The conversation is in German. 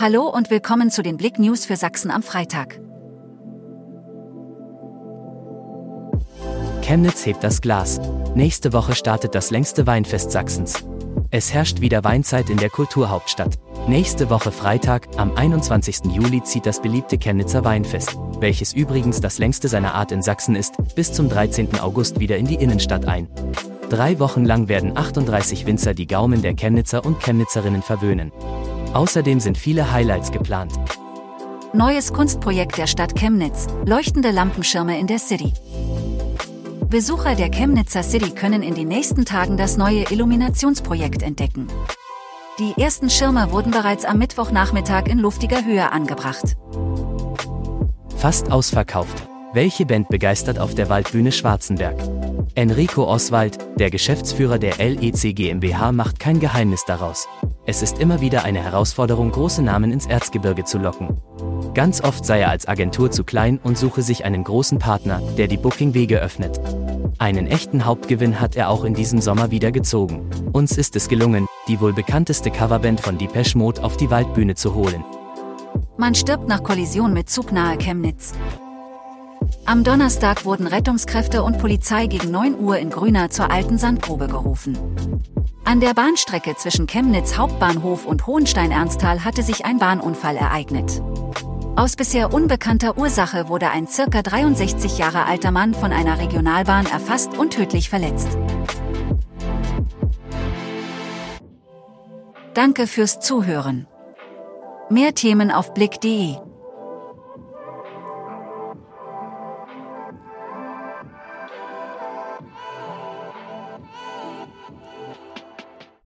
Hallo und willkommen zu den Blick News für Sachsen am Freitag. Chemnitz hebt das Glas. Nächste Woche startet das längste Weinfest Sachsens. Es herrscht wieder Weinzeit in der Kulturhauptstadt. Nächste Woche Freitag, am 21. Juli, zieht das beliebte Chemnitzer Weinfest, welches übrigens das längste seiner Art in Sachsen ist, bis zum 13. August wieder in die Innenstadt ein. Drei Wochen lang werden 38 Winzer die Gaumen der Chemnitzer und Chemnitzerinnen verwöhnen. Außerdem sind viele Highlights geplant. Neues Kunstprojekt der Stadt Chemnitz, leuchtende Lampenschirme in der City. Besucher der Chemnitzer City können in den nächsten Tagen das neue Illuminationsprojekt entdecken. Die ersten Schirme wurden bereits am Mittwochnachmittag in luftiger Höhe angebracht. Fast ausverkauft. Welche Band begeistert auf der Waldbühne Schwarzenberg? Enrico Oswald, der Geschäftsführer der LEC GmbH, macht kein Geheimnis daraus. Es ist immer wieder eine Herausforderung, große Namen ins Erzgebirge zu locken. Ganz oft sei er als Agentur zu klein und suche sich einen großen Partner, der die Booking-Wege öffnet. Einen echten Hauptgewinn hat er auch in diesem Sommer wieder gezogen. Uns ist es gelungen, die wohl bekannteste Coverband von Depeche Mode auf die Waldbühne zu holen. Man stirbt nach Kollision mit Zug nahe Chemnitz. Am Donnerstag wurden Rettungskräfte und Polizei gegen 9 Uhr in Grüner zur alten Sandgrube gerufen. An der Bahnstrecke zwischen Chemnitz Hauptbahnhof und Hohenstein-Ernsthal hatte sich ein Bahnunfall ereignet. Aus bisher unbekannter Ursache wurde ein circa 63 Jahre alter Mann von einer Regionalbahn erfasst und tödlich verletzt. Danke fürs Zuhören. Mehr Themen auf blick.de